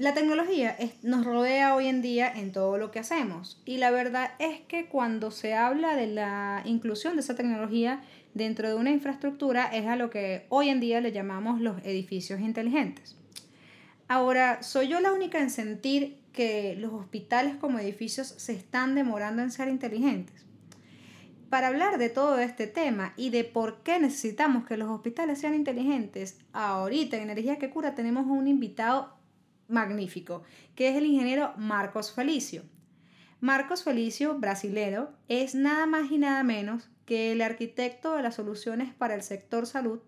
La tecnología nos rodea hoy en día en todo lo que hacemos y la verdad es que cuando se habla de la inclusión de esa tecnología dentro de una infraestructura es a lo que hoy en día le llamamos los edificios inteligentes. Ahora, ¿soy yo la única en sentir que los hospitales como edificios se están demorando en ser inteligentes? Para hablar de todo este tema y de por qué necesitamos que los hospitales sean inteligentes, ahorita en Energía que Cura tenemos un invitado magnífico, que es el ingeniero Marcos Felicio. Marcos Felicio, brasilero, es nada más y nada menos que el arquitecto de las soluciones para el sector salud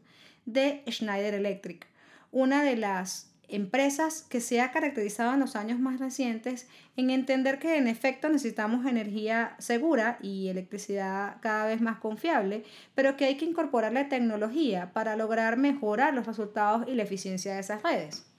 de Schneider Electric, una de las empresas que se ha caracterizado en los años más recientes en entender que en efecto necesitamos energía segura y electricidad cada vez más confiable, pero que hay que incorporar la tecnología para lograr mejorar los resultados y la eficiencia de esas redes.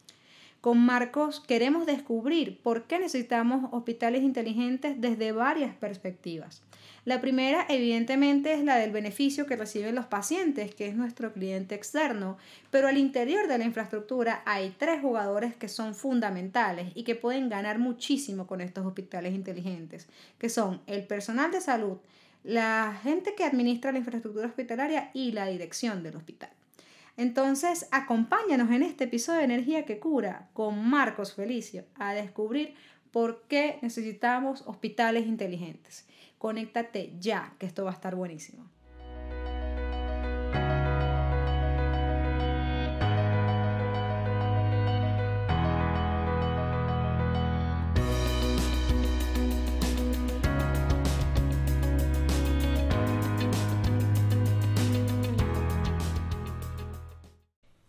Con Marcos queremos descubrir por qué necesitamos hospitales inteligentes desde varias perspectivas. La primera, evidentemente, es la del beneficio que reciben los pacientes, que es nuestro cliente externo, pero al interior de la infraestructura hay tres jugadores que son fundamentales y que pueden ganar muchísimo con estos hospitales inteligentes, que son el personal de salud, la gente que administra la infraestructura hospitalaria y la dirección del hospital. Entonces, acompáñanos en este episodio de Energía que Cura con Marcos Felicio a descubrir por qué necesitamos hospitales inteligentes. Conéctate ya, que esto va a estar buenísimo.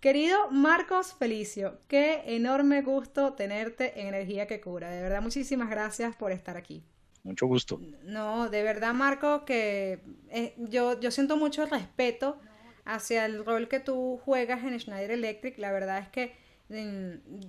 Querido Marcos Felicio, qué enorme gusto tenerte en Energía que Cura. De verdad, muchísimas gracias por estar aquí. Mucho gusto. No, de verdad, Marco, que eh, yo, yo siento mucho respeto hacia el rol que tú juegas en Schneider Electric. La verdad es que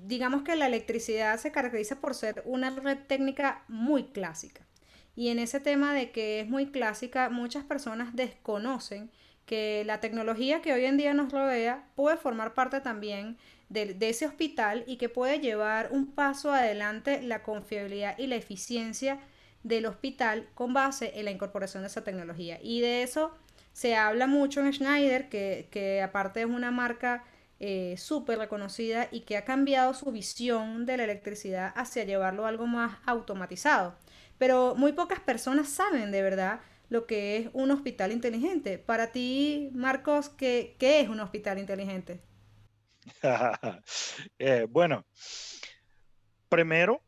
digamos que la electricidad se caracteriza por ser una red técnica muy clásica. Y en ese tema de que es muy clásica, muchas personas desconocen que la tecnología que hoy en día nos rodea puede formar parte también de, ese hospital y que puede llevar un paso adelante la confiabilidad y la eficiencia del hospital con base en la incorporación de esa tecnología. Y de eso se habla mucho en Schneider, que, aparte es una marca eh, súper reconocida y que ha cambiado su visión de la electricidad hacia llevarlo a algo más automatizado. Pero muy pocas personas saben de verdad lo que es un hospital inteligente. Para ti, Marcos, ¿qué, es un hospital inteligente? Eh, bueno, primero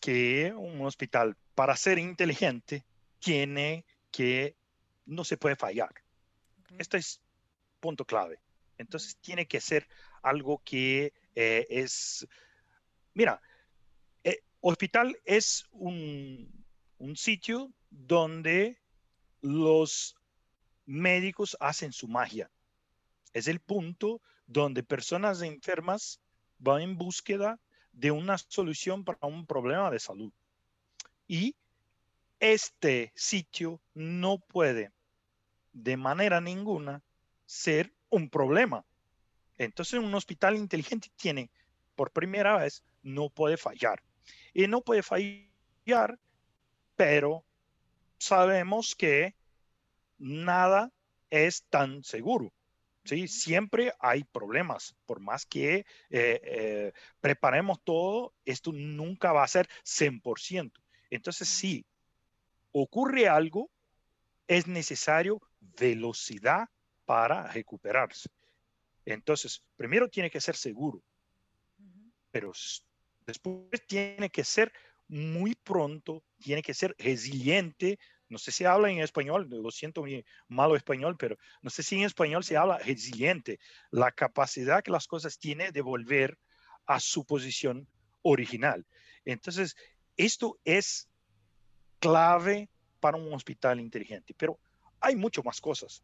que un hospital para ser inteligente tiene que, no se puede fallar. Este es punto clave. Entonces tiene que ser algo que eh, es, mira, eh, hospital es un, un sitio donde los médicos hacen su magia. Es el punto donde personas enfermas van en búsqueda de una solución para un problema de salud. Y este sitio no puede de manera ninguna ser un problema. Entonces un hospital inteligente tiene, por primera vez, no puede fallar. Y no puede fallar, pero sabemos que nada es tan seguro. ¿sí? Siempre hay problemas. Por más que eh, eh, preparemos todo, esto nunca va a ser 100%. Entonces, si ocurre algo, es necesario velocidad para recuperarse. Entonces, primero tiene que ser seguro, pero después tiene que ser muy pronto, tiene que ser resiliente. No sé si habla en español, lo siento mi malo español, pero no sé si en español se habla resiliente, la capacidad que las cosas tienen de volver a su posición original. Entonces, esto es clave para un hospital inteligente, pero hay mucho más cosas.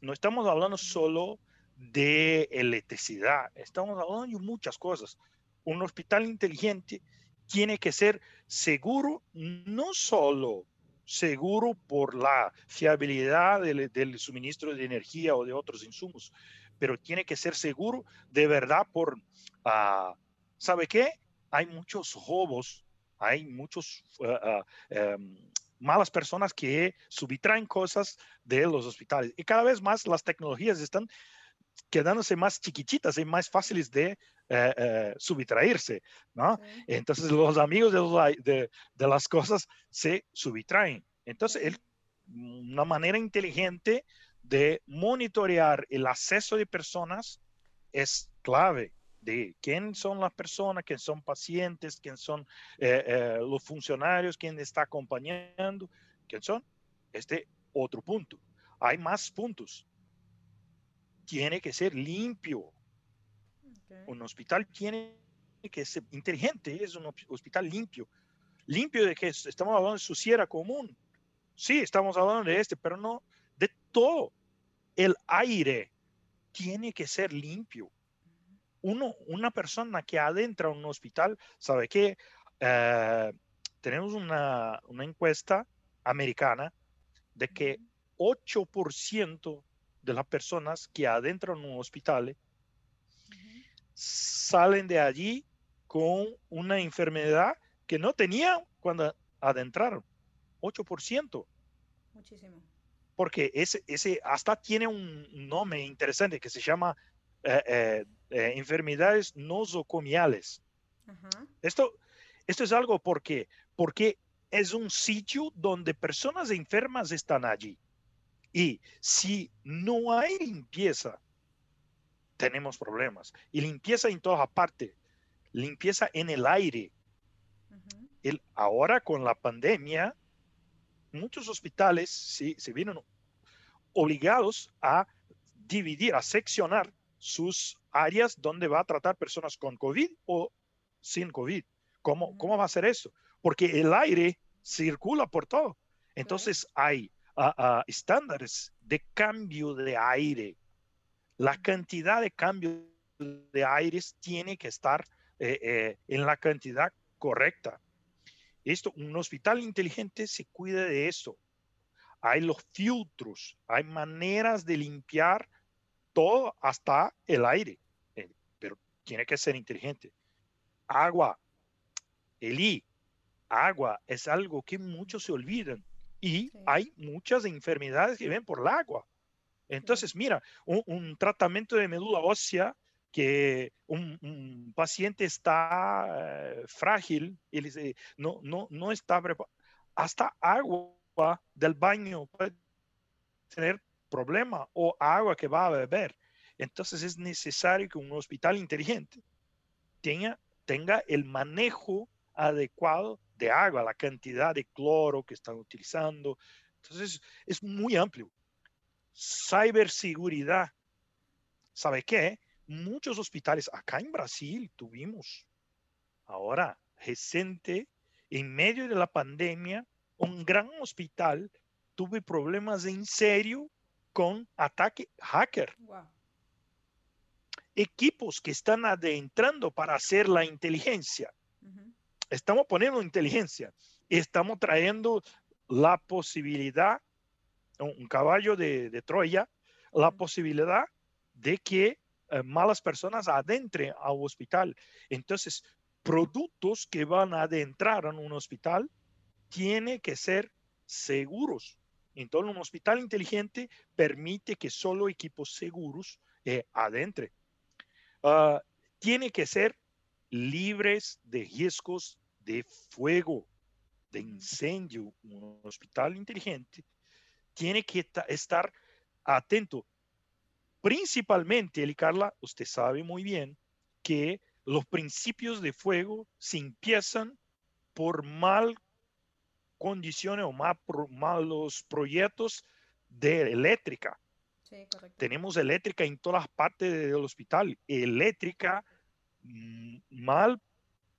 No estamos hablando solo de electricidad, estamos hablando de muchas cosas. Un hospital inteligente tiene que ser seguro, no solo seguro por la fiabilidad del, suministro de energía o de otros insumos, pero tiene que ser seguro de verdad por, uh, ¿sabe qué? hay muchos robos, hay muchos uh, uh, um, malas personas que subtraen cosas de los hospitales. Y cada vez más las tecnologías están quedándose más chiquititas y más fáciles de eh, eh, subtraerse, ¿no? Sí. Entonces los amigos de, los, de, de, las cosas se subtraen. Entonces, el, una manera inteligente de monitorear el acceso de personas es clave de quién son las personas, quién son pacientes, quién son eh, eh, los funcionarios, quién está acompañando, quién son. Este otro punto. Hay más puntos. Tiene que ser limpio. Okay. Un hospital tiene que ser inteligente, es un hospital limpio. Limpio de que estamos hablando de suciera común. Sí, estamos hablando de este, pero no de todo. El aire tiene que ser limpio uno, una persona que adentra un hospital, sabe que eh, tenemos una, una, encuesta americana de que 8% de las personas que adentran un hospital salen de allí con una enfermedad que no tenían cuando adentraron. 8%. Muchísimo. Porque ese, ese hasta tiene un nombre interesante que se llama eh, eh, eh, enfermedades nosocomiales. Uh-huh. Esto, esto es algo porque, porque es un sitio donde personas enfermas están allí. Y si no hay limpieza, tenemos problemas. Y limpieza en todas partes. Limpieza en el aire. Uh-huh. El, ahora con la pandemia, muchos hospitales se, se vieron obligados a dividir, a seccionar sus áreas donde va a tratar personas con COVID o sin COVID. ¿Cómo, cómo va a ser eso? Porque el aire circula por todo. Entonces hay uh, uh, estándares de cambio de aire. La cantidad de cambio de aires tiene que estar eh, eh, en la cantidad correcta. Esto, un hospital inteligente se cuida de eso. Hay los filtros, hay maneras de limpiar todo hasta el aire, eh, pero tiene que ser inteligente. Agua, Eli, agua es algo que muchos se olvidan y sí. hay muchas enfermedades que ven por el agua. Entonces, mira, un, un, tratamiento de médula ósea que un, un paciente está uh, frágil y dice, no, no, no está preparado. Hasta agua del baño puede tener problema o agua que va a beber. Entonces es necesario que un hospital inteligente tenga, tenga el manejo adecuado de agua, la cantidad de cloro que están utilizando. Entonces es muy amplio. Ciberseguridad. ¿Sabe qué? Muchos hospitales, acá en Brasil tuvimos, ahora reciente, en medio de la pandemia, un gran hospital tuvo problemas en serio con ataque hacker. Wow. Equipos que están adentrando para hacer la inteligencia. Uh -huh. Estamos poniendo inteligencia estamos trayendo la posibilidad, un caballo de, de Troya, la posibilidad de que eh, malas personas adentren al hospital. Entonces, productos que van a adentrar en un hospital tienen que ser seguros entonces, un hospital inteligente permite que solo equipos seguros eh, adentre. Uh, tiene que ser libres de riesgos de fuego, de incendio. Un hospital inteligente tiene que estar atento. Principalmente, Eli Carla, usted sabe muy bien que los principios de fuego se empiezan por mal condiciones o malos proyectos de eléctrica. Sí, Tenemos eléctrica en todas partes del hospital. Eléctrica mm, mal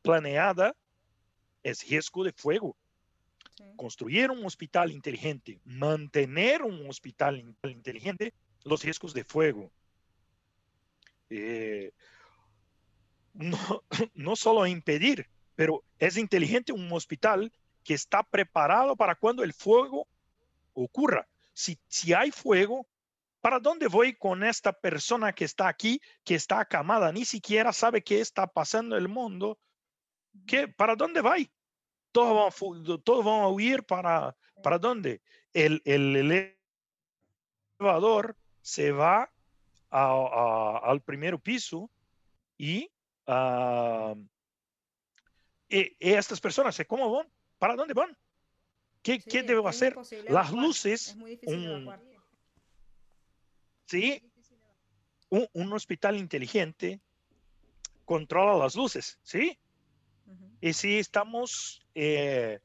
planeada es riesgo de fuego. Construir un hospital inteligente, mantener un hospital inteligente, los riesgos de fuego. Eh, no, no solo impedir, pero es inteligente un hospital que está preparado para cuando el fuego ocurra. Si, si hay fuego, ¿para dónde voy con esta persona que está aquí, que está acamada? Ni siquiera sabe qué está pasando en el mundo. ¿Qué, ¿Para dónde va? Todos van, todos van a huir para, ¿para dónde? El, el elevador se va al primer piso y, uh, y, estas personas, ¿cómo van? ¿Para dónde van? ¿Qué, ¿qué debo hacer? Las luces. Un, sí, un, un, hospital inteligente controla las luces, ¿sí? Y si estamos eh,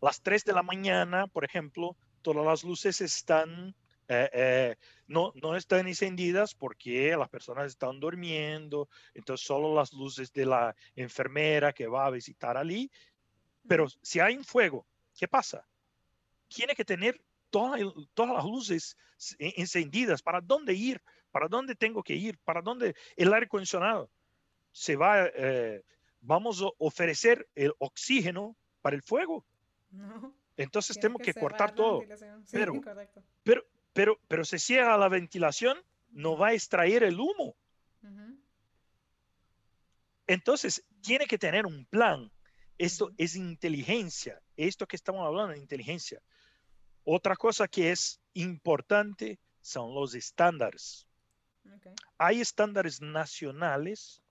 las 3 de la mañana, por ejemplo, todas las luces están eh, eh, no, no están encendidas porque las personas están durmiendo, entonces solo las luces de la enfermera que va a visitar allí. Pero si hay un fuego, ¿qué pasa? Tiene que tener todas, todas las luces encendidas. ¿Para dónde ir? ¿Para dónde tengo que ir? ¿Para dónde el aire acondicionado? Se va, eh, vamos a ofrecer el oxígeno para el fuego. Entonces tenemos que, cortar todo. pero, pero, pero, pero se cierra la ventilación, no va a extraer el humo. Entonces, tiene que tener un plan. Esto es inteligencia. Esto que estamos hablando de inteligencia. Otra cosa que es importante son los estándares. Hay estándares nacionales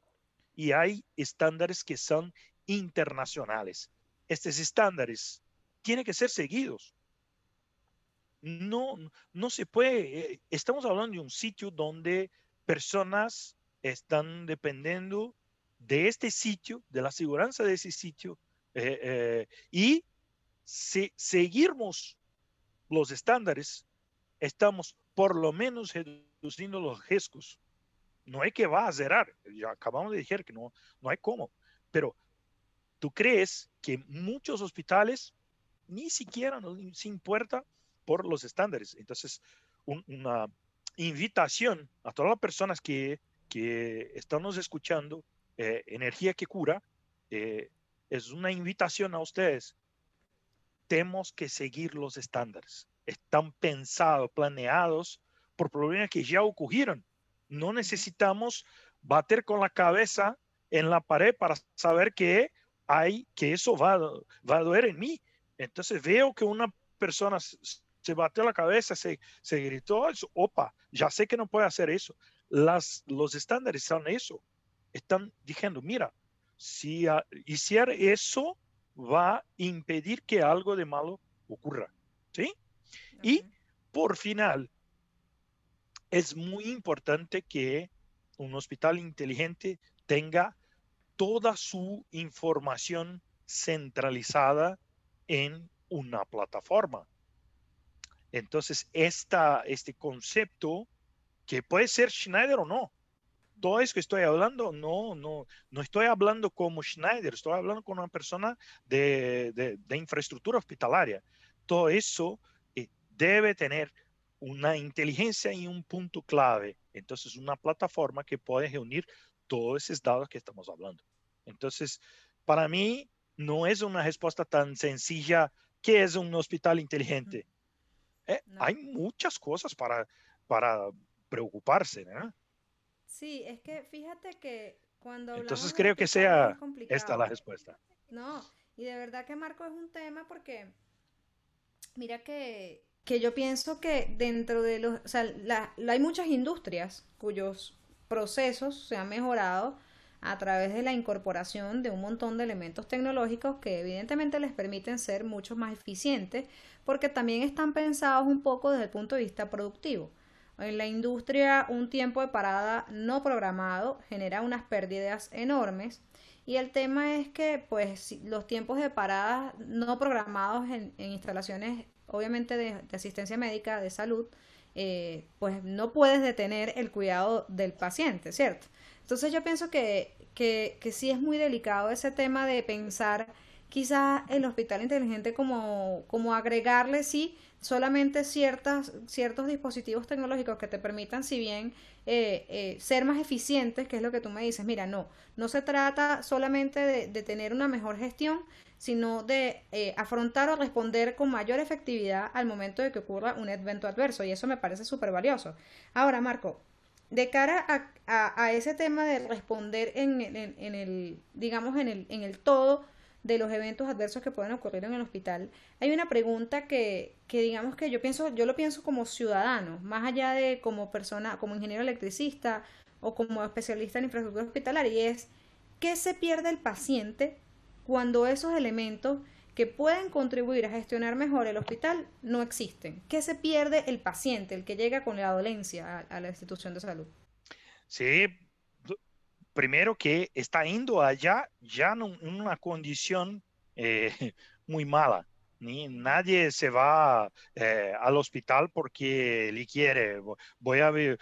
y hay estándares que son internacionales. Estos estándares tienen que ser seguidos no, no se puede, eh, estamos hablando de un sitio donde personas están dependiendo de este sitio, de la seguridad de ese sitio, eh, eh, y si seguimos los estándares, estamos por lo menos reduciendo los riesgos. No hay que va a cerrar, ya acabamos de decir que no, no hay cómo, pero tú crees que muchos hospitales ni siquiera, no, sin puerta, por los estándares. Entonces, una invitación a todas las personas que, que estamos escuchando, eh, Energía que Cura, eh, es una invitación a ustedes. Tenemos que seguir los estándares. Están pensados, planeados por problemas que ya ocurrieron. No necesitamos bater con la cabeza en la pared para saber que hay, que eso va, va a doler en mí. Entonces veo que una persona se batió la cabeza, se, se gritó, opa, ya sé que no puede hacer eso. Las, los estándares son eso. Están diciendo, mira, si hiciera eso, va a impedir que algo de malo ocurra. ¿Sí? Y por final, es muy importante que un hospital inteligente tenga toda su información centralizada en una plataforma. Entonces, este concepto, que puede ser Schneider o no, todo eso que estoy hablando, no, no, no estoy hablando como Schneider, estoy hablando con una persona de, de, infraestructura hospitalaria. Todo eso eh, debe tener una inteligencia y un punto clave. Entonces, una plataforma que puede reunir todos esos datos que estamos hablando. Entonces, para mí, no es una respuesta tan sencilla. ¿Qué es un hospital inteligente? Eh, hay muchas cosas para, para preocuparse, ¿no? Sí, es que fíjate que cuando... Entonces creo que sea esta la respuesta. No, y de verdad que Marco es un tema porque, mira que, que yo pienso que dentro de los... O sea, la, hay muchas industrias cuyos procesos se han mejorado a través de la incorporación de un montón de elementos tecnológicos que evidentemente les permiten ser mucho más eficientes porque también están pensados un poco desde el punto de vista productivo. En la industria un tiempo de parada no programado genera unas pérdidas enormes y el tema es que pues los tiempos de parada no programados en, instalaciones obviamente de, asistencia médica de salud eh, pues no puedes detener el cuidado del paciente, ¿cierto? Entonces yo pienso que, que, que sí es muy delicado ese tema de pensar quizás el hospital inteligente como, como agregarle, sí, solamente ciertas, ciertos dispositivos tecnológicos que te permitan, si bien eh, eh, ser más eficientes, que es lo que tú me dices, mira, no, no se trata solamente de, tener una mejor gestión, sino de eh, afrontar o responder con mayor efectividad al momento de que ocurra un evento adverso, y eso me parece súper valioso. Ahora, Marco, de cara a, ese tema de responder en, el, digamos, en el, en el todo de los eventos adversos que pueden ocurrir en el hospital, hay una pregunta que, que digamos que yo pienso, yo lo pienso como ciudadano, más allá de como persona, como ingeniero electricista o como especialista en infraestructura hospitalaria, y es ¿qué se pierde el paciente cuando esos elementos que pueden contribuir a gestionar mejor el hospital no existen? ¿Qué se pierde el paciente, el que llega con la dolencia a, la institución de salud? Sí, primero que está yendo allá ya en una condición eh, muy mala. Ni, nadie se va eh, al hospital porque le quiere. Voy a ver,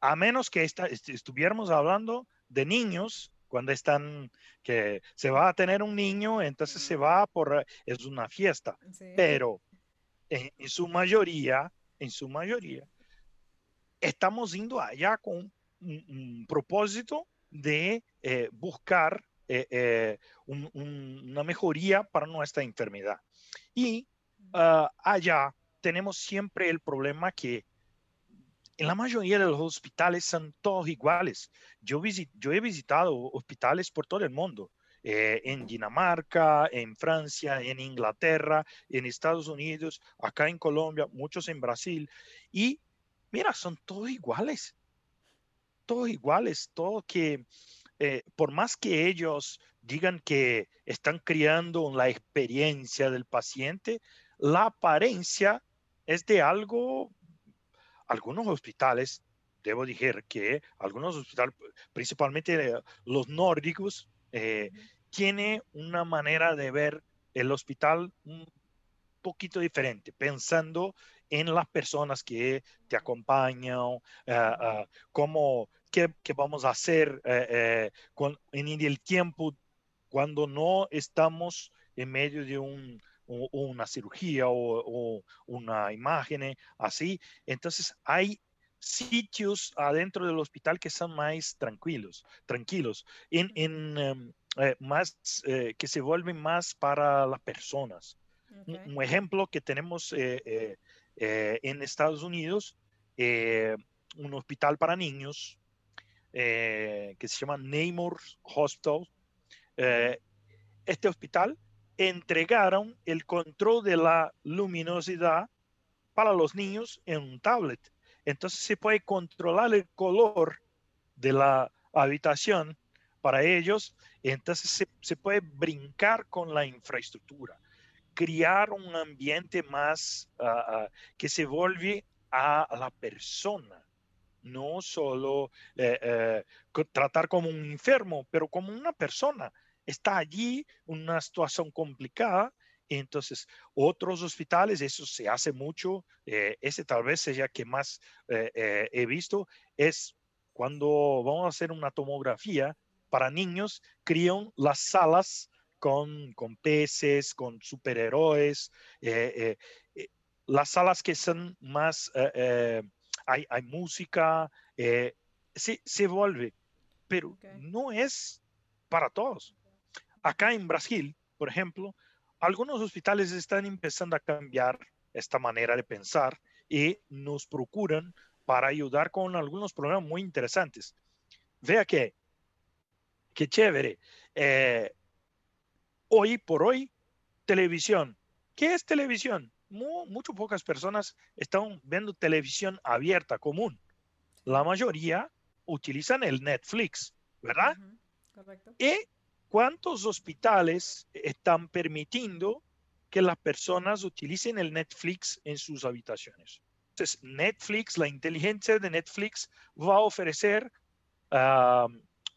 a menos que estuviéramos hablando de niños cuando están que se va a tener un niño, entonces se va por es una fiesta. Pero en, su mayoría, en su mayoría, estamos yendo allá con un, propósito de eh, buscar eh, eh, una mejoría para nuestra enfermedad. Y ah, allá tenemos siempre el problema que en la mayoría de los hospitales son todos iguales. Yo, yo he visitado hospitales por todo el mundo, eh, en Dinamarca, en Francia, en Inglaterra, en Estados Unidos, acá en Colombia, muchos en Brasil. Y mira, son todos iguales. Todos iguales, todo que, eh, por más que ellos digan que están creando la experiencia del paciente, la apariencia es de algo algunos hospitales, debo decir que algunos hospitales, principalmente los nórdicos, eh, tiene una manera de ver el hospital un poquito diferente, pensando en las personas que te acompañan, eh, eh, cómo, qué, vamos a hacer con, en el tiempo cuando no estamos en medio de un, o, una cirugía o, una imagen así. Entonces hay sitios adentro del hospital que son más tranquilos, tranquilos, en, em, eh, más, eh, que se vuelven más para las personas. Un, ejemplo que tenemos eh, en Estados Unidos, un hospital para niños que se llama Nemours Hospital. este hospital entregaron el control de la luminosidad para los niños en un tablet. Entonces se puede controlar el color de la habitación para ellos. Entonces se, puede brincar con la infraestructura, crear un ambiente más ah, ah, que se vuelve a la persona no solo eh, eh, tratar como un enfermo, pero como una persona está allí una situación complicada. Entonces, otros hospitales, eso se hace mucho, eh, ese tal vez sea que más he visto, es cuando vamos a hacer una tomografía para niños, crían las salas con, con peces, con superhéroes, las salas que son más, hay, hay, música, se, se vuelve, pero no es para todos. Acá en Brasil, por ejemplo, algunos hospitales están empezando a cambiar esta manera de pensar y nos procuran para ayudar con algunos problemas muy interesantes. Vea que, qué chévere. Eh, hoy por hoy, televisión. ¿Qué es televisión? Muchas pocas personas están viendo televisión abierta, común. La mayoría utilizan el Netflix, ¿verdad? correcto. Y ¿Cuántos hospitales están permitiendo que las personas utilicen el Netflix en sus habitaciones? Entonces, Netflix, la inteligencia de Netflix va a ofrecer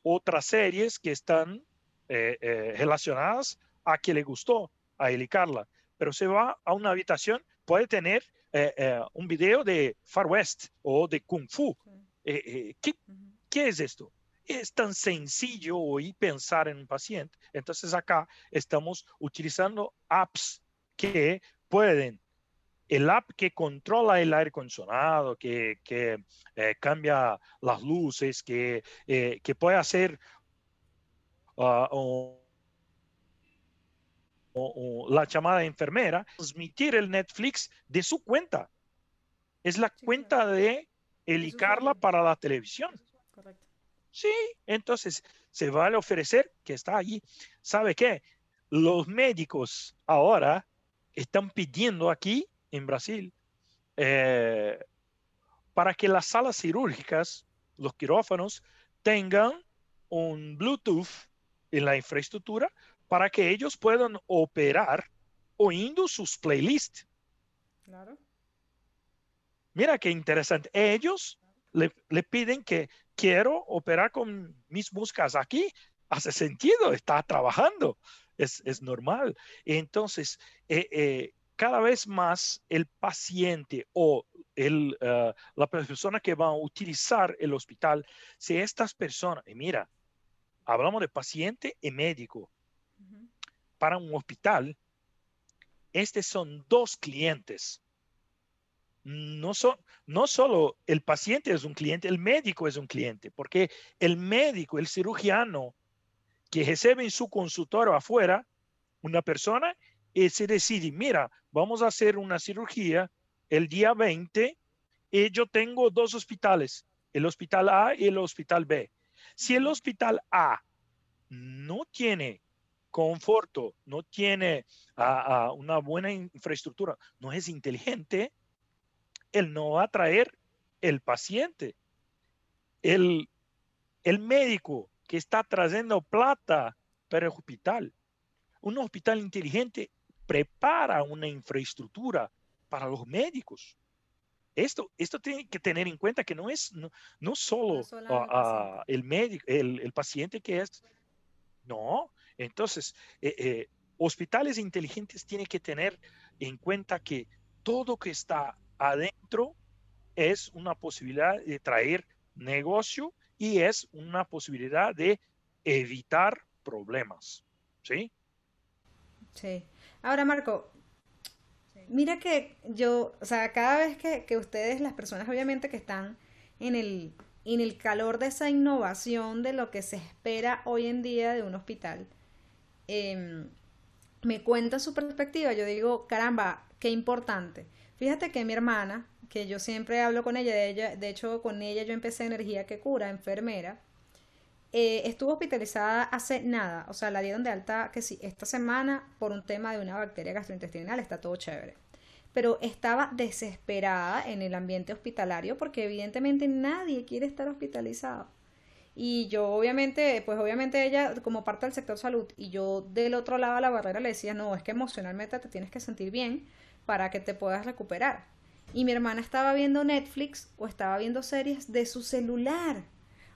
otras series que están eh, eh, relacionadas a que le gustó a Eli Carla, pero se va a una habitación, puede tener eh, un video de Far West o de Kung Fu. ¿qué, ¿Qué es esto? es tan sencillo hoy pensar en un paciente. Entonces acá estamos utilizando apps que pueden, el app que controla el aire acondicionado, que, eh, cambia las luces, que, eh, que puede hacer ah, la llamada enfermera, transmitir el Netflix de su cuenta. Es la cuenta de elicarla para la televisión. Correcto. Sí, entonces se va a ofrecer que está allí. ¿Sabe qué? Los médicos ahora están pidiendo aquí en Brasil eh, para que las salas cirúrgicas, los quirófanos, tengan un Bluetooth en la infraestructura para que ellos puedan operar oyendo sus playlists. Claro. Mira qué interesante. Ellos le, le, piden que quiero operar con mis músicas aquí. Hace sentido, está trabajando. Es, es normal. Entonces, eh, eh, cada vez más el paciente o el, uh, la persona que va a utilizar el hospital, si estas personas, y mira, hablamos de paciente y médico. Para un hospital, estos son dos clientes. No, son, no solo el paciente es un cliente, el médico es un cliente, porque el médico, el cirujano que recibe en su consultorio afuera una persona y se decide, mira, vamos a hacer una cirugía el día 20 y yo tengo dos hospitales, el hospital A y el hospital B. Si el hospital A no tiene conforto, no tiene uh, uh, una buena infraestructura, no es inteligente, él no va a traer el paciente. El, el médico que está trayendo plata para el hospital. Un hospital inteligente prepara una infraestructura para los médicos. Esto, esto tiene que tener en cuenta que no es no, no solo no uh, el médico, el, el, paciente que es, no. Entonces, eh, eh, hospitales inteligentes tienen que tener en cuenta que todo que está adentro es una posibilidad de traer negocio y es una posibilidad de evitar problemas. ¿Sí? Sí. Ahora, Marco, mira que yo, o sea, cada vez que, que ustedes, las personas obviamente que están en el, en el calor de esa innovación de lo que se espera hoy en día de un hospital, eh, me cuenta su perspectiva, yo digo, caramba, qué importante. Fíjate que mi hermana, que yo siempre hablo con ella, de, ella, de hecho con ella yo empecé energía que cura, enfermera, eh, estuvo hospitalizada hace nada, o sea, la dieron de alta que sí, esta semana por un tema de una bacteria gastrointestinal, está todo chévere. Pero estaba desesperada en el ambiente hospitalario porque evidentemente nadie quiere estar hospitalizado. Y yo obviamente, pues obviamente ella como parte del sector salud y yo del otro lado de la barrera le decía, no, es que emocionalmente te tienes que sentir bien para que te puedas recuperar. Y mi hermana estaba viendo Netflix o estaba viendo series de su celular.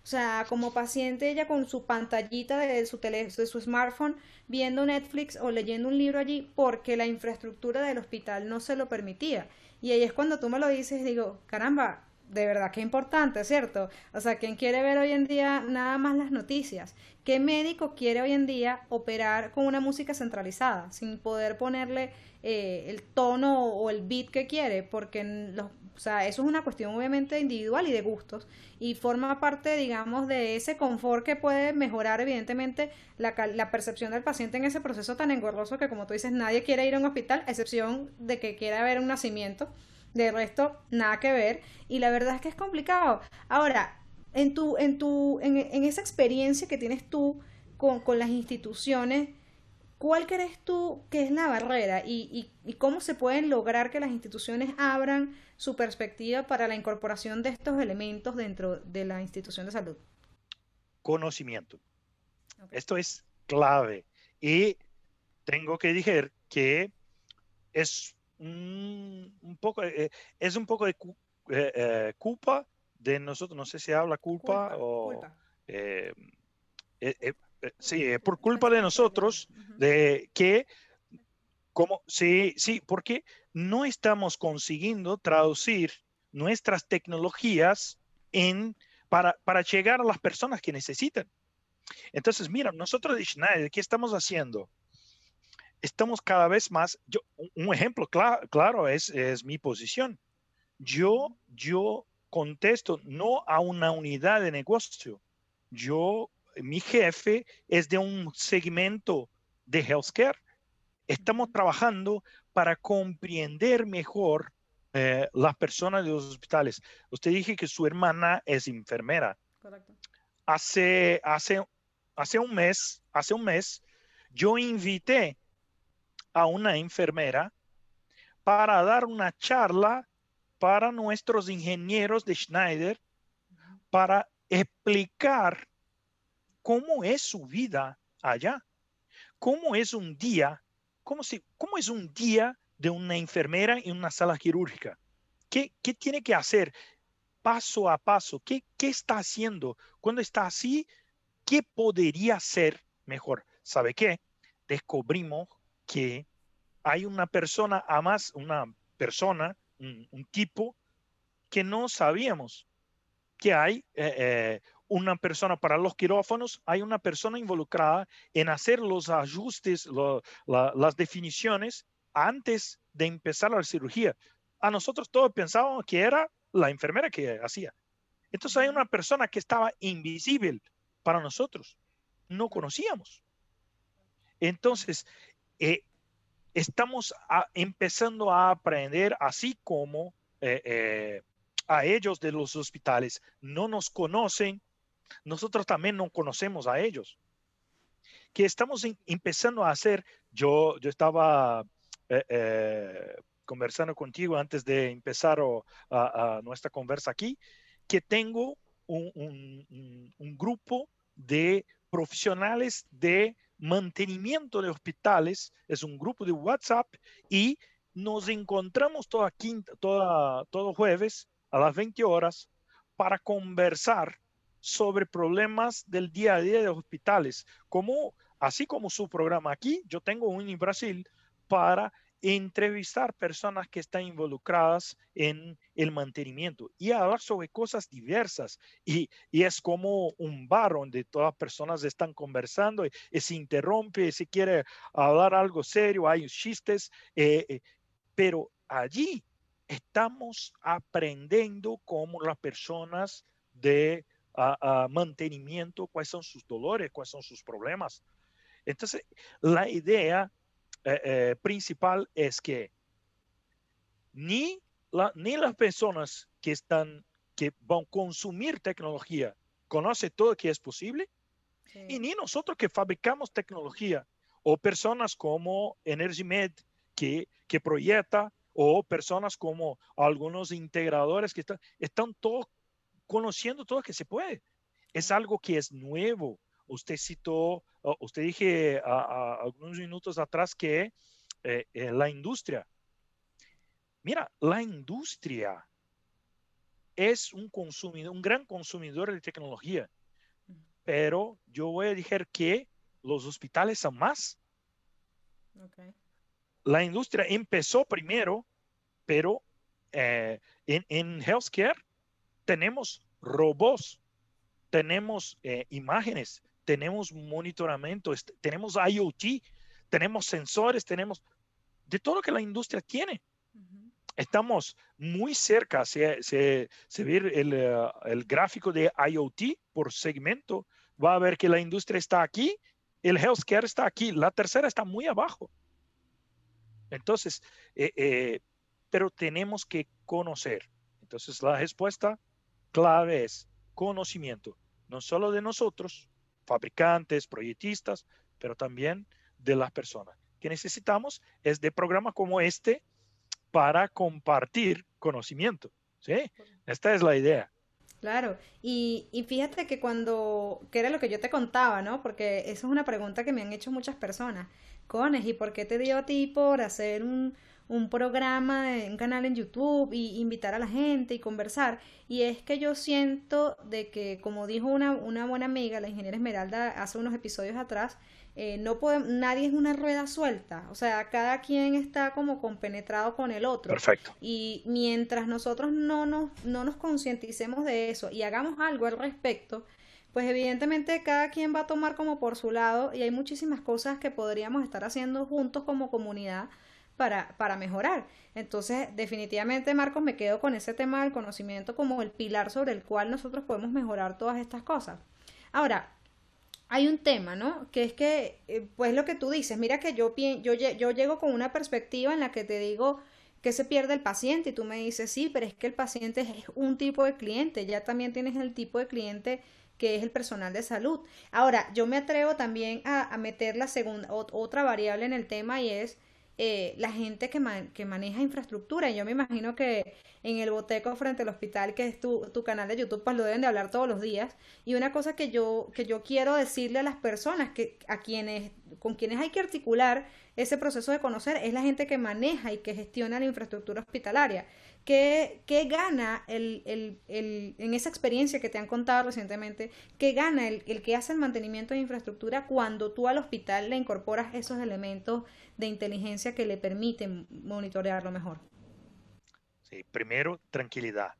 O sea, como paciente ella con su pantallita de su, tele, de su smartphone viendo Netflix o leyendo un libro allí porque la infraestructura del hospital no se lo permitía. Y ahí es cuando tú me lo dices, digo, caramba, de verdad que importante, ¿cierto? O sea, ¿quién quiere ver hoy en día nada más las noticias? ¿Qué médico quiere hoy en día operar con una música centralizada sin poder ponerle eh, el tono o el beat que quiere? Porque los, o sea, eso es una cuestión obviamente individual y de gustos y forma parte, digamos, de ese confort que puede mejorar evidentemente la, la percepción del paciente en ese proceso tan engorroso que como tú dices, nadie quiere ir a un hospital, a excepción de que quiera ver un nacimiento. De resto, nada que ver. Y la verdad es que es complicado. Ahora, en, tu, en, tu, en, en esa experiencia que tienes tú con, con, las instituciones, ¿cuál crees tú que es la barrera y, y, y, cómo se pueden lograr que las instituciones abran su perspectiva para la incorporación de estos elementos dentro de la institución de salud? Conocimiento. Okay. Esto es clave. Y tengo que decir que es un, un poco, eh, es un poco de cu eh, eh, culpa de nosotros, no sé si habla culpa, culpa o... Culpa. Sí, por culpa de nosotros, de que, como, sí, sí, porque no estamos consiguiendo traducir nuestras tecnologías en, para, para llegar a las personas que necesitan. Entonces, mira, nosotros de Schneider, ¿qué estamos haciendo? Estamos cada vez más, yo, un ejemplo claro, claro es, es, mi posición. Yo, yo contesto no a una unidad de negocio. Yo, mi jefe es de un segmento de healthcare. Estamos trabajando para comprender mejor eh, las personas de los hospitales. Usted dije que su hermana es enfermera. Correcto. Hace, hace, hace un mes, hace un mes, yo invité a una enfermera para dar una charla para nuestros ingenieros de Schneider para explicar cómo es su vida allá, cómo es un día, cómo, si, cómo es un día de una enfermera en una sala quirúrgica. ¿Qué, qué tiene que hacer paso a paso? ¿Qué, ¿Qué está haciendo? Cuando está así, ¿qué podría ser mejor? ¿Sabe qué? Descubrimos que hay una persona, además una persona, un, tipo que no sabíamos que hay eh, eh, una persona para los quirófanos, hay una persona involucrada en hacer los ajustes, las definiciones antes de empezar la cirugía. A nosotros todos pensábamos que era la enfermera que hacía. Entonces hay una persona que estaba invisible para nosotros. No conocíamos. Entonces, eh, estamos empezando a aprender, así como eh, eh, a ellos de los hospitales no nos conocen, nosotros también no conocemos a ellos. Que estamos empezando a hacer, yo, yo estaba eh, conversando contigo antes de empezar a, nuestra conversa aquí, que tengo un grupo de profesionales de mantenimiento de hospitales, es un grupo de WhatsApp y nos encontramos toda quinta, toda, todo jueves a las 20 horas para conversar sobre problemas del día a día de hospitales, como así como su programa aquí, yo tengo uno en Brasil para entrevistar personas que están involucradas en el mantenimiento y hablar sobre cosas diversas. Y, es como un bar donde todas las personas están conversando y, se interrumpe, si quiere hablar algo serio, hay chistes, eh, eh, pero allí estamos aprendiendo cómo las personas de mantenimiento, cuáles son sus dolores, cuáles son sus problemas. Entonces, la idea eh, eh, principal es que ni, la, ni las personas que están que van a consumir tecnología conoce todo que es posible. Y ni nosotros que fabricamos tecnología o personas como EnergyMed que, que proyecta o personas como algunos integradores que están, están todos conociendo todo lo que se puede. Es algo que es nuevo, Usted citó, usted dije a, algunos minutos atrás que eh, eh, la industria, mira, la industria es un consumidor, un gran consumidor de tecnología, pero yo voy a decir que los hospitales son más. La industria empezó primero, pero eh, en, en healthcare tenemos robots, tenemos imágenes, tenemos monitoramiento, tenemos IoT, tenemos sensores, tenemos de todo lo que la industria tiene. Estamos muy cerca, se, se, ve el, eh, el, gráfico de IoT por segmento, va a ver que la industria está aquí, el healthcare está aquí, la tercera está muy abajo. Entonces, eh, eh, pero tenemos que conocer. Entonces, la respuesta clave es conocimiento, no solo de nosotros, fabricantes, proyectistas, pero también de las personas. Que necesitamos es de programas como este para compartir conocimiento. ¿sí? Esta es la idea. Claro, y, y, fíjate que cuando, que era lo que yo te contaba, ¿no? Porque eso es una pregunta que me han hecho muchas personas. Cones, ¿y por qué te dio a ti por hacer un, un programa, un canal en YouTube y invitar a la gente y conversar. Y es que yo siento de que, como dijo una, una buena amiga, la ingeniera Esmeralda, hace unos episodios atrás, eh, no podemos, nadie es una rueda suelta, o sea, cada quien está como compenetrado con el otro. Perfecto. Y mientras nosotros no nos, no nos concienticemos de eso y hagamos algo al respecto, pues evidentemente cada quien va a tomar como por su lado y hay muchísimas cosas que podríamos estar haciendo juntos como comunidad para, para mejorar. Entonces, definitivamente, Marcos, me quedo con ese tema del conocimiento como el pilar sobre el cual nosotros podemos mejorar todas estas cosas. Ahora, hay un tema, ¿no? Que es que, eh, pues lo que tú dices, mira que yo, yo, yo llego con una perspectiva en la que te digo ¿qué se pierde el paciente? Y tú me dices, sí, pero es que el paciente es un tipo de cliente, ya también tienes el tipo de cliente que es el personal de salud. Ahora, yo me atrevo también a, meter la segunda, otra variable en el tema y es eh, la gente que, que maneja infraestructura. Yo me imagino que en el boteco frente al hospital, que es tu, tu, canal de YouTube, pues lo deben de hablar todos los días. Y una cosa que yo, que yo quiero decirle a las personas que, a quienes, con quienes hay que articular ese proceso de conocer es la gente que maneja y que gestiona la infraestructura hospitalaria. ¿Qué, qué gana el, el, el, en esa experiencia que te han contado recientemente? ¿Qué gana el, el que hace el mantenimiento de infraestructura cuando tú al hospital le incorporas esos elementos de inteligencia que le permiten monitorearlo mejor? Sí, primero, tranquilidad,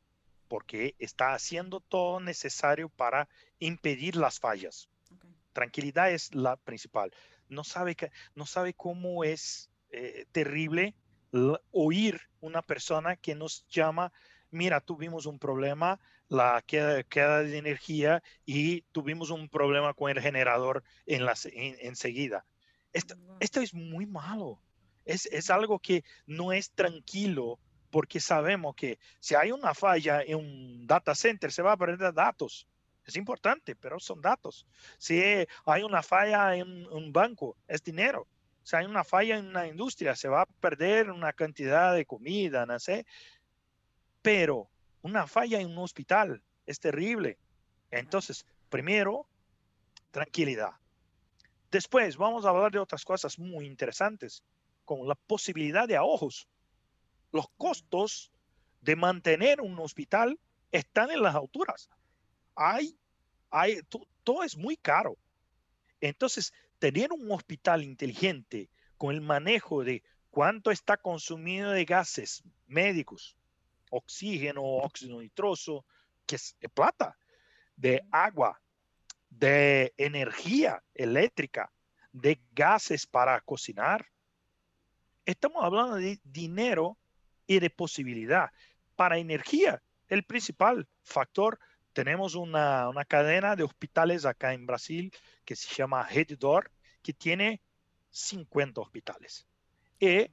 porque está haciendo todo necesario para impedir las fallas. Tranquilidad es la principal. No sabe, que, no sabe cómo es eh, terrible oír una persona que nos llama, mira, tuvimos un problema, la queda, queda de energía y tuvimos un problema con el generador en enseguida. Esto, esto, es muy malo. Es, es, algo que no es tranquilo porque sabemos que si hay una falla en un data center se va a perder datos. Es importante, pero son datos. Si hay una falla en un banco, es dinero si hay una falla en una industria, se va a perder una cantidad de comida, no sé. Pero una falla en un hospital es terrible. Entonces, primero, tranquilidad. Después, vamos a hablar de otras cosas muy interesantes, como la posibilidad de ahorros. Los costos de mantener un hospital están en las alturas. Hay, hay, todo es muy caro. Entonces, tener un hospital inteligente con el manejo de cuánto está consumido de gases médicos, oxígeno, óxido nitroso, que es plata, de agua, de energía eléctrica, de gases para cocinar. Estamos hablando de dinero y de posibilidad. Para energía, el principal factor tenemos una, cadena de hospitales acá en Brasil que se llama Reddor, que tiene 50 hospitales. Y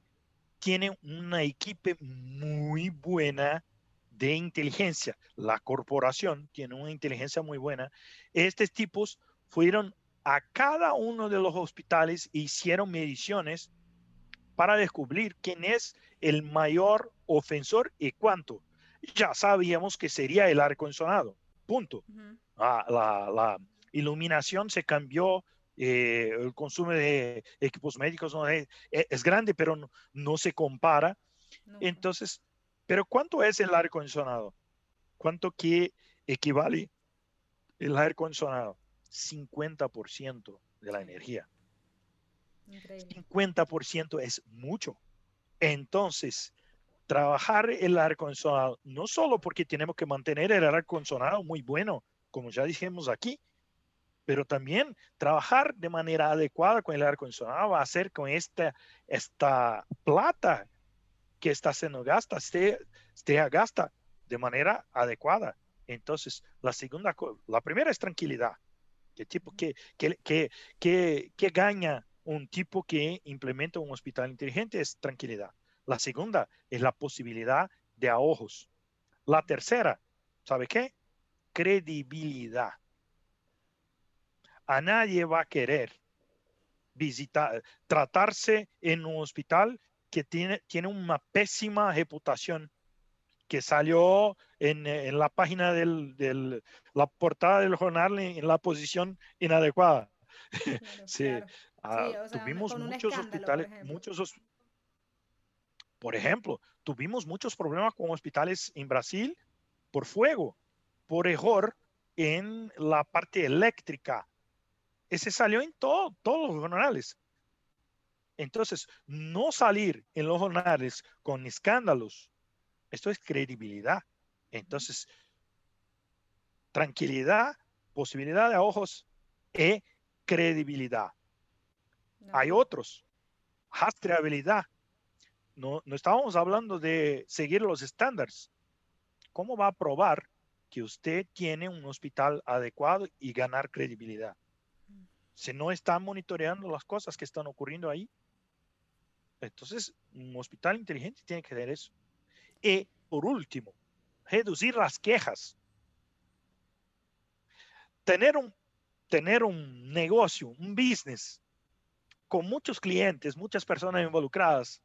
tiene una equipo muy buena de inteligencia. La corporación tiene una inteligencia muy buena. Estos tipos fueron a cada uno de los hospitales e hicieron mediciones para descubrir quién es el mayor ofensor y cuánto. Ya sabíamos que sería el aire acondicionado. Punto. Ah, la, iluminación se cambió, eh, el consumo de equipos médicos no es, e, es, grande, pero no, se compara. Entonces, ¿pero cuánto es el aire acondicionado? ¿Cuánto que equivale el aire acondicionado? 50% de la energía. 50% es mucho. Entonces, trabajar el aire acondicionado, no solo porque tenemos que mantener el aire acondicionado muy bueno, como ya dijimos aquí, pero también trabajar de manera adecuada con el aire acondicionado va a hacer con esta, esta plata que está siendo gasta, esté, esté gasta de manera adecuada. Entonces, la segunda, la primera es tranquilidad. ¿Qué tipo, que, que, que, que, que gana un tipo que implementa un hospital inteligente? Es tranquilidad. La segunda es la posibilidad de ahorros. La tercera, ¿sabe qué? Credibilidad. A nadie va a querer visitar, tratarse en un hospital que tiene, tiene una pésima reputación, que salió en, la página del, la portada del jornal en, la posición inadecuada. sí, ah, tuvimos muchos hospitales, muchos hospitales por ejemplo, tuvimos muchos problemas con hospitales en Brasil por fuego, por error en la parte eléctrica. Ese salió en todo, todos los jornales. Entonces, no salir en los jornales con escándalos, esto es credibilidad. Entonces, tranquilidad, posibilidad de ojos y credibilidad. Hay otros, rastreabilidad no, no estábamos hablando de seguir los estándares. ¿Cómo va a probar que usted tiene un hospital adecuado y ganar credibilidad? Si no está monitoreando las cosas que están ocurriendo ahí. Entonces, un hospital inteligente tiene que tener eso. Y por último, reducir las quejas. Tener un, tener un negocio, un business con muchos clientes, muchas personas involucradas,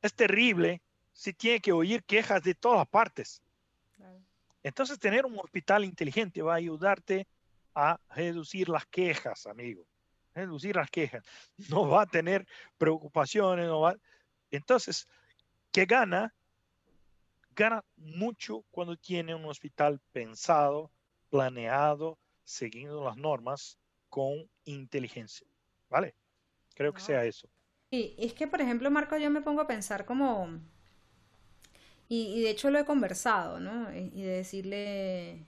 es terrible si tiene que oír quejas de todas partes. Entonces, tener un hospital inteligente va a ayudarte a reducir las quejas, amigo. Reducir las quejas. No va a tener preocupaciones, no va. Entonces, ¿qué gana? Gana mucho cuando tiene un hospital pensado, planeado, siguiendo las normas con inteligencia. ¿Vale? Creo que sea eso. Y es que, por ejemplo, Marco, yo me pongo a pensar como, y, de hecho lo he conversado, ¿no? Y de decirle,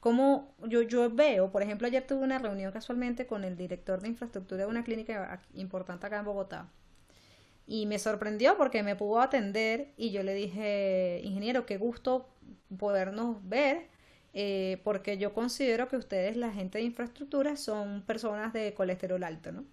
cómo yo, yo veo, por ejemplo, ayer tuve una reunión casualmente con el director de infraestructura de una clínica importante acá en Bogotá. Y me sorprendió porque me pudo atender y yo le dije, ingeniero, qué gusto podernos ver, eh, porque yo considero que ustedes, la gente de infraestructura, son personas de colesterol alto, ¿no?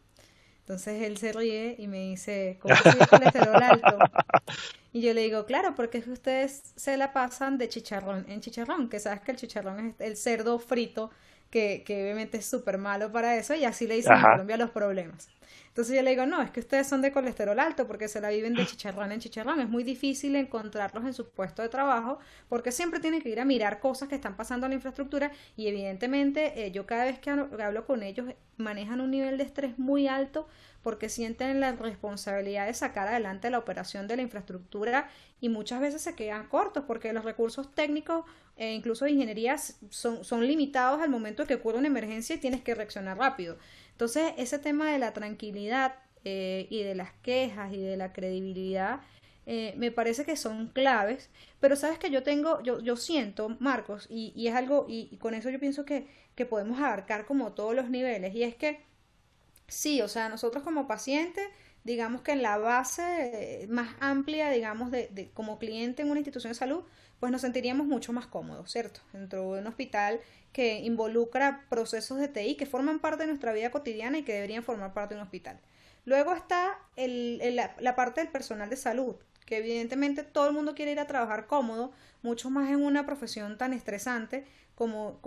Entonces él se ríe y me dice, ¿cómo es el colesterol alto? Y yo le digo, claro, porque ustedes se la pasan de chicharrón en chicharrón, que sabes que el chicharrón es el cerdo frito, que, que obviamente es súper malo para eso, y así le dicen en Colombia los problemas. Entonces yo le digo, no, es que ustedes son de colesterol alto porque se la viven de chicharrón en chicharrón. Es muy difícil encontrarlos en su puesto de trabajo porque siempre tienen que ir a mirar cosas que están pasando en la infraestructura y evidentemente eh, yo cada vez que hablo con ellos manejan un nivel de estrés muy alto porque sienten la responsabilidad de sacar adelante la operación de la infraestructura y muchas veces se quedan cortos porque los recursos técnicos e incluso de ingeniería son, son limitados al momento que ocurre una emergencia y tienes que reaccionar rápido. Entonces, ese tema de la tranquilidad eh, y de las quejas y de la credibilidad eh, me parece que son claves, pero sabes que yo tengo, yo, yo siento, Marcos, y, y es algo, y, y, con eso yo pienso que, que podemos abarcar como todos los niveles, y es que Sí, o sea, nosotros como pacientes, digamos que en la base más amplia, digamos, de, de, como cliente en una institución de salud, pues nos sentiríamos mucho más cómodos, ¿cierto? Dentro de un hospital que involucra procesos de TI que forman parte de nuestra vida cotidiana y que deberían formar parte de un hospital. Luego está el, la, la parte del personal de salud, que evidentemente todo el mundo quiere ir a trabajar cómodo, mucho más en una profesión tan estresante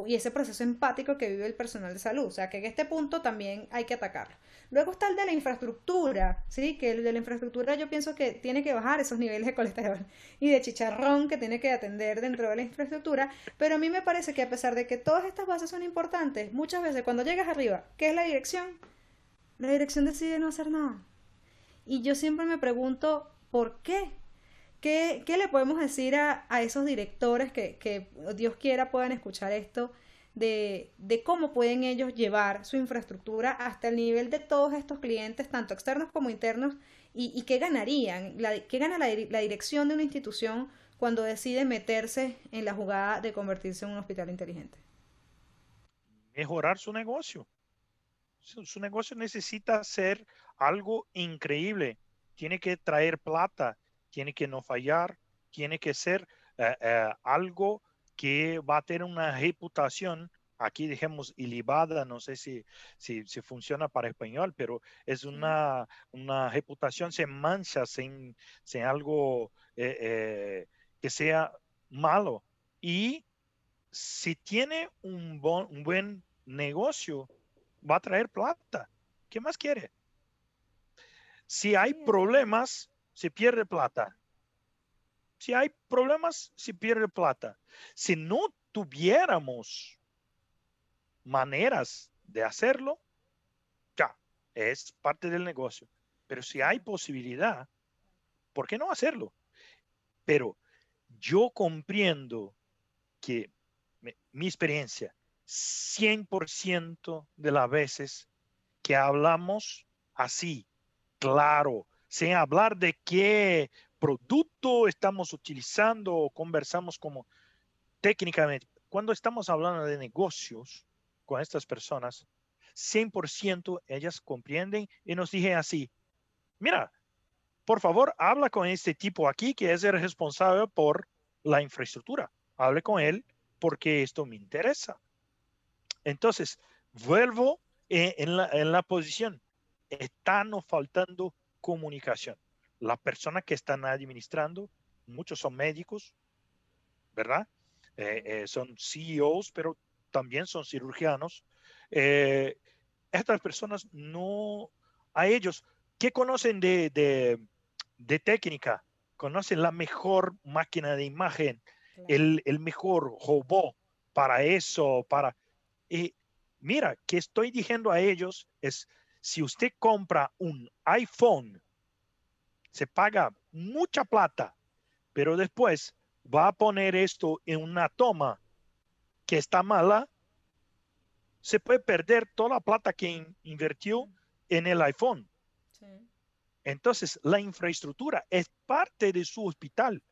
y ese proceso empático que vive el personal de salud. O sea, que en este punto también hay que atacarlo. Luego está el de la infraestructura, ¿sí? Que el de la infraestructura yo pienso que tiene que bajar esos niveles de colesterol y de chicharrón que tiene que atender dentro de la infraestructura. Pero a mí me parece que a pesar de que todas estas bases son importantes, muchas veces cuando llegas arriba, ¿qué es la dirección? La dirección decide no hacer nada. Y yo siempre me pregunto, ¿por qué? ¿Qué, le podemos decir a, esos directores que, Dios quiera puedan escuchar esto de, cómo pueden ellos llevar su infraestructura hasta el nivel de todos estos clientes, tanto externos como internos, y, qué ganarían, qué gana la, dirección de una institución cuando decide meterse en la jugada de convertirse en un hospital inteligente? Mejorar su negocio. Su, su negocio necesita ser algo increíble. Tiene que traer plata tiene que no fallar, tiene que ser eh, eh, algo que va a tener una reputación, aquí dijimos ilibada, no sé si, si, si, funciona para español, pero es una, una reputación sin mancha, sin, sin algo eh, que sea malo. Y si tiene un, bon, un buen negocio, va a traer plata. ¿Qué más quiere? Si hay problemas, se pierde plata. Si hay problemas, se pierde plata. Si no tuviéramos maneras de hacerlo, ya, es parte del negocio. Pero si hay posibilidad, ¿por qué no hacerlo? Pero yo comprendo que mi experiencia, 100% de las veces que hablamos así, claro, sin hablar de qué producto estamos utilizando o conversamos como técnicamente. Cuando estamos hablando de negocios con estas personas, 100% ellas comprenden y nos dicen así, mira, por favor, habla con este tipo aquí que es el responsable por la infraestructura. Hable con él porque esto me interesa. Entonces, vuelvo en, la, en la posición está nos faltando comunicación. Las personas que están administrando, muchos son médicos, ¿verdad? Eh, eh, son CEOs, pero también son cirujanos. Eh, estas personas no, a ellos, ¿qué conocen de, de, técnica? Conocen la mejor máquina de imagen, el, el, mejor robot para eso, para... Y mira, que estoy diciendo a ellos es, si usted compra un iPhone, se paga mucha plata, pero después va a poner esto en una toma que está mala, se puede perder toda la plata que invirtió en el iPhone. Entonces, la infraestructura es parte de su hospital.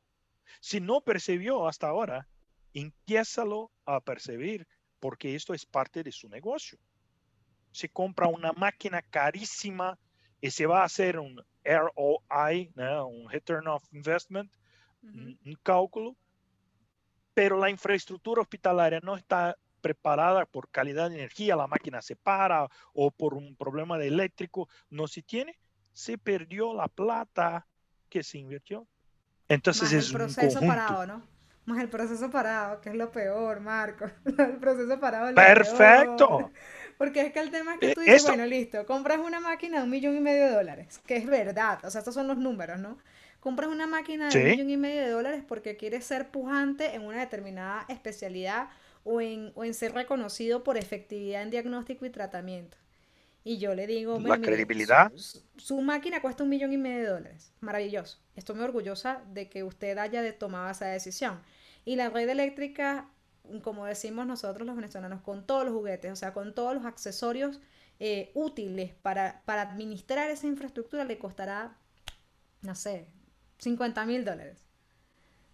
Si no percibió hasta ahora, empiézalo a percibir porque esto es parte de su negocio. Se compra una máquina carísima y se va a hacer un ROI, un Return of Investment, un cálculo, pero la infraestructura hospitalaria no está preparada por calidad de energía, la máquina se para o por un problema de eléctrico, no se tiene, se perdió la plata que se invirtió. Entonces es el proceso parado, ¿no? Más el proceso parado, que es lo peor, Marco. el proceso parado. Es lo Perfecto. Porque es que el tema es que eh, tú dices, bueno, listo, compras una máquina de un millón y medio de dólares, que es verdad, o sea, estos son los números, ¿no? Compras una máquina de un millón y medio de dólares porque quieres ser pujante en una determinada especialidad o en, o en ser reconocido por efectividad en diagnóstico y tratamiento. Y yo le digo, la credibilidad. Su, máquina cuesta un millón y medio de dólares. Maravilloso. Estoy muy orgullosa de que usted haya tomado esa decisión. Y la red eléctrica, como decimos nosotros los venezolanos, con todos los juguetes, o sea, con todos los accesorios eh, útiles para, para administrar esa infraestructura, le costará, no sé, 50 mil dólares.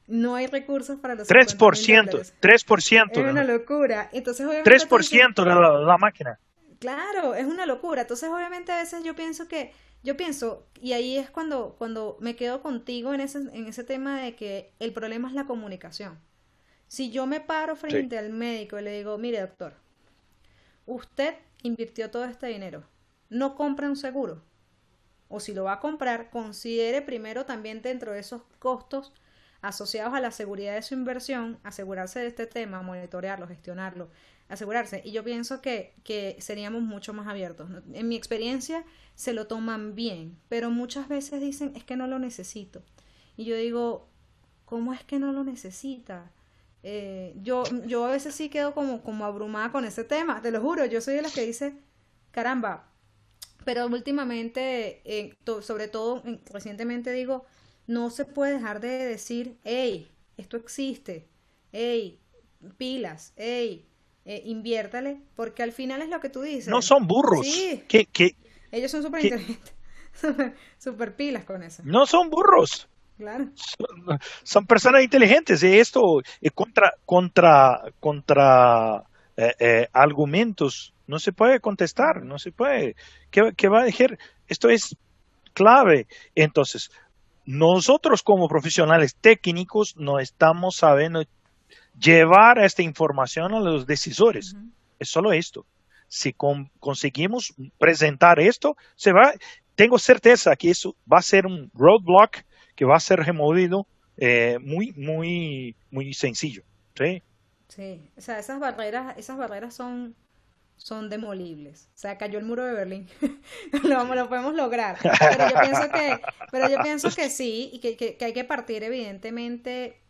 No hay recursos para los 3%, 3%. Es una locura. Entonces, 3% de la, la, máquina. Claro, es una locura. Entonces, obviamente, a veces yo pienso que, yo pienso, y ahí es cuando, cuando me quedo contigo en ese, en ese tema de que el problema es la comunicación. Si yo me paro frente al médico y le digo, mire, doctor, usted invirtió todo este dinero, no compra un seguro o si lo va a comprar, considere primero también dentro de esos costos asociados a la seguridad de su inversión, asegurarse de este tema, monitorearlo, gestionarlo, asegurarse. Y yo pienso que, que seríamos mucho más abiertos. En mi experiencia se lo toman bien, pero muchas veces dicen es que no lo necesito. Y yo digo, ¿cómo es que no lo necesita? Eh, yo, yo a veces sí quedo como, como abrumada con ese tema, te lo juro, yo soy de las que dice, caramba, pero últimamente, eh, sobre todo recientemente digo, no se puede dejar de decir, hey, esto existe, hey, pilas, hey, eh, inviértale, porque al final es lo que tú dices. No son burros. Sí. Ellos son súper inteligentes, súper pilas con eso. No son burros. Claro. Son, personas inteligentes y esto es contra, contra, contra eh, argumentos no se puede contestar, no se puede. ¿Qué, va a decir? Esto es clave. Entonces, nosotros como profesionales técnicos no estamos sabiendo llevar esta información a los decisores. Es solo esto. Si conseguimos presentar esto, se va, tengo certeza que eso va a ser un roadblock que va a ser removido eh, muy, muy, muy sencillo. ¿sí? Sí, o sea, esas barreras, esas barreras son son demolibles. O sea, cayó el muro de Berlín. lo, lo, podemos lograr. Pero yo pienso que, pero yo pienso que sí, y que, que, hay que partir, evidentemente,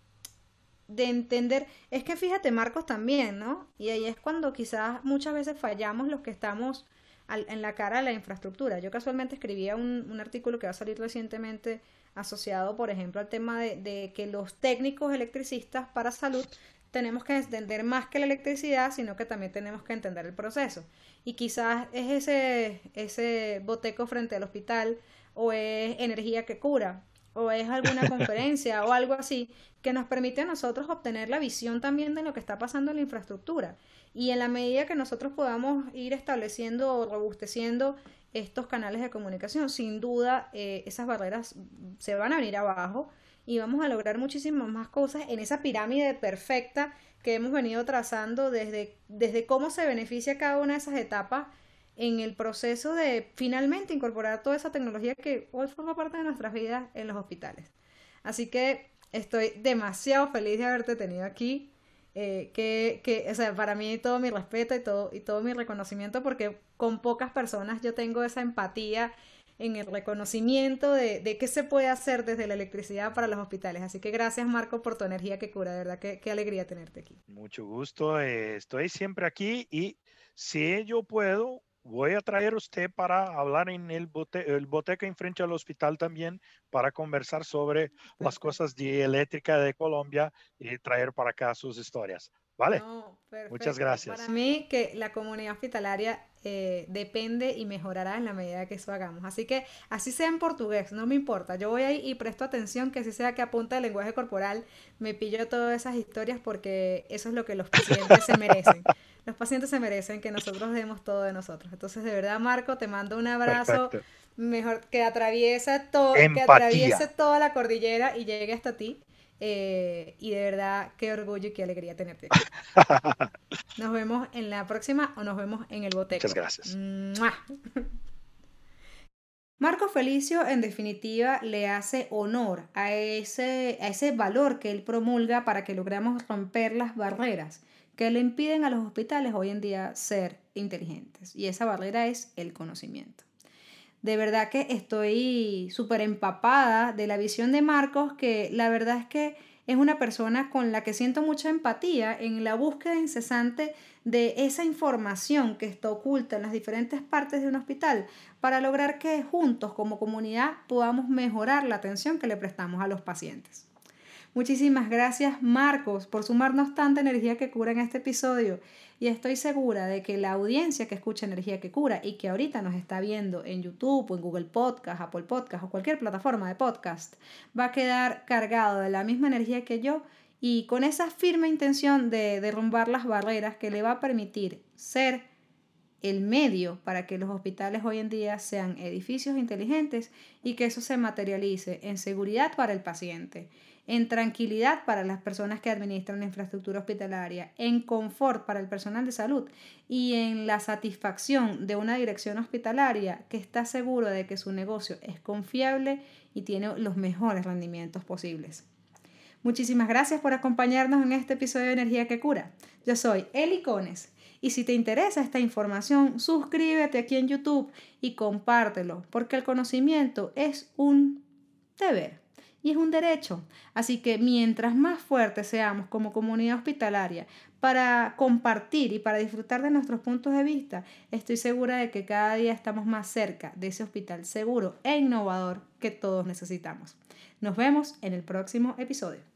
de entender. Es que fíjate, Marcos también, ¿no? Y ahí es cuando quizás muchas veces fallamos los que estamos en la cara de la infraestructura. Yo casualmente escribía un, un artículo que va a salir recientemente asociado, por ejemplo, al tema de, que los técnicos electricistas para salud tenemos que entender más que la electricidad, sino que también tenemos que entender el proceso. Y quizás es ese boteco frente al hospital, o es energía que cura, o es alguna conferencia o algo así, que nos permite a nosotros obtener la visión también de lo que está pasando en la infraestructura. Y en la medida que nosotros podamos ir estableciendo o robusteciendo estos canales de comunicación, sin duda eh, esas barreras se van a venir abajo y vamos a lograr muchísimas más cosas en esa pirámide perfecta que hemos venido trazando desde, desde cómo se beneficia cada una de esas etapas en el proceso de finalmente incorporar toda esa tecnología que hoy forma parte de nuestras vidas en los hospitales. Así que estoy demasiado feliz de haberte tenido aquí. Eh, que, que, o sea, para mí todo mi respeto y todo, y todo mi reconocimiento, porque con pocas personas yo tengo esa empatía en el reconocimiento de, de, qué se puede hacer desde la electricidad para los hospitales. Así que gracias Marco por tu energía que cura, de verdad, qué, qué alegría tenerte aquí. Mucho gusto, eh, estoy siempre aquí y si yo puedo, voy a traer a usted para hablar en el, bote, el boteca enfrente al hospital también, para conversar sobre las cosas de eléctrica de Colombia y traer para acá sus historias. ¿Vale? Muchas gracias. Para mí que la comunidad hospitalaria eh, depende y mejorará en la medida que eso hagamos. Así que así sea en portugués, no me importa. Yo voy ahí y presto atención que así sea que apunta el lenguaje corporal, me pillo todas esas historias porque eso es lo que los pacientes se merecen. Los pacientes se merecen que nosotros demos todo de nosotros. Entonces, de verdad, Marco, te mando un abrazo mejor que atraviesa todo, que atraviese toda la cordillera y llegue hasta ti. Eh, y de verdad, qué orgullo y qué alegría tenerte Nos vemos en la próxima o nos vemos en el boteco. Muchas gracias. Marco Felicio, en definitiva, le hace honor a ese, a ese valor que él promulga para que logremos romper las barreras que le impiden a los hospitales hoy en día ser inteligentes. Y esa barrera es el conocimiento. De verdad que estoy súper empapada de la visión de Marcos, que la verdad es que es una persona con la que siento mucha empatía en la búsqueda incesante de esa información que está oculta en las diferentes partes de un hospital para lograr que juntos como comunidad podamos mejorar la atención que le prestamos a los pacientes. Muchísimas gracias Marcos por sumarnos tanta energía que cura en este episodio y estoy segura de que la audiencia que escucha Energía que cura y que ahorita nos está viendo en YouTube o en Google Podcast, Apple Podcast o cualquier plataforma de podcast va a quedar cargado de la misma energía que yo y con esa firme intención de derrumbar las barreras que le va a permitir ser el medio para que los hospitales hoy en día sean edificios inteligentes y que eso se materialice en seguridad para el paciente en tranquilidad para las personas que administran la infraestructura hospitalaria, en confort para el personal de salud y en la satisfacción de una dirección hospitalaria que está seguro de que su negocio es confiable y tiene los mejores rendimientos posibles. Muchísimas gracias por acompañarnos en este episodio de Energía que Cura. Yo soy Eli Cones y si te interesa esta información, suscríbete aquí en YouTube y compártelo, porque el conocimiento es un deber y es un derecho. Así que mientras más fuertes seamos como comunidad hospitalaria para compartir y para disfrutar de nuestros puntos de vista, estoy segura de que cada día estamos más cerca de ese hospital seguro e innovador que todos necesitamos. Nos vemos en el próximo episodio.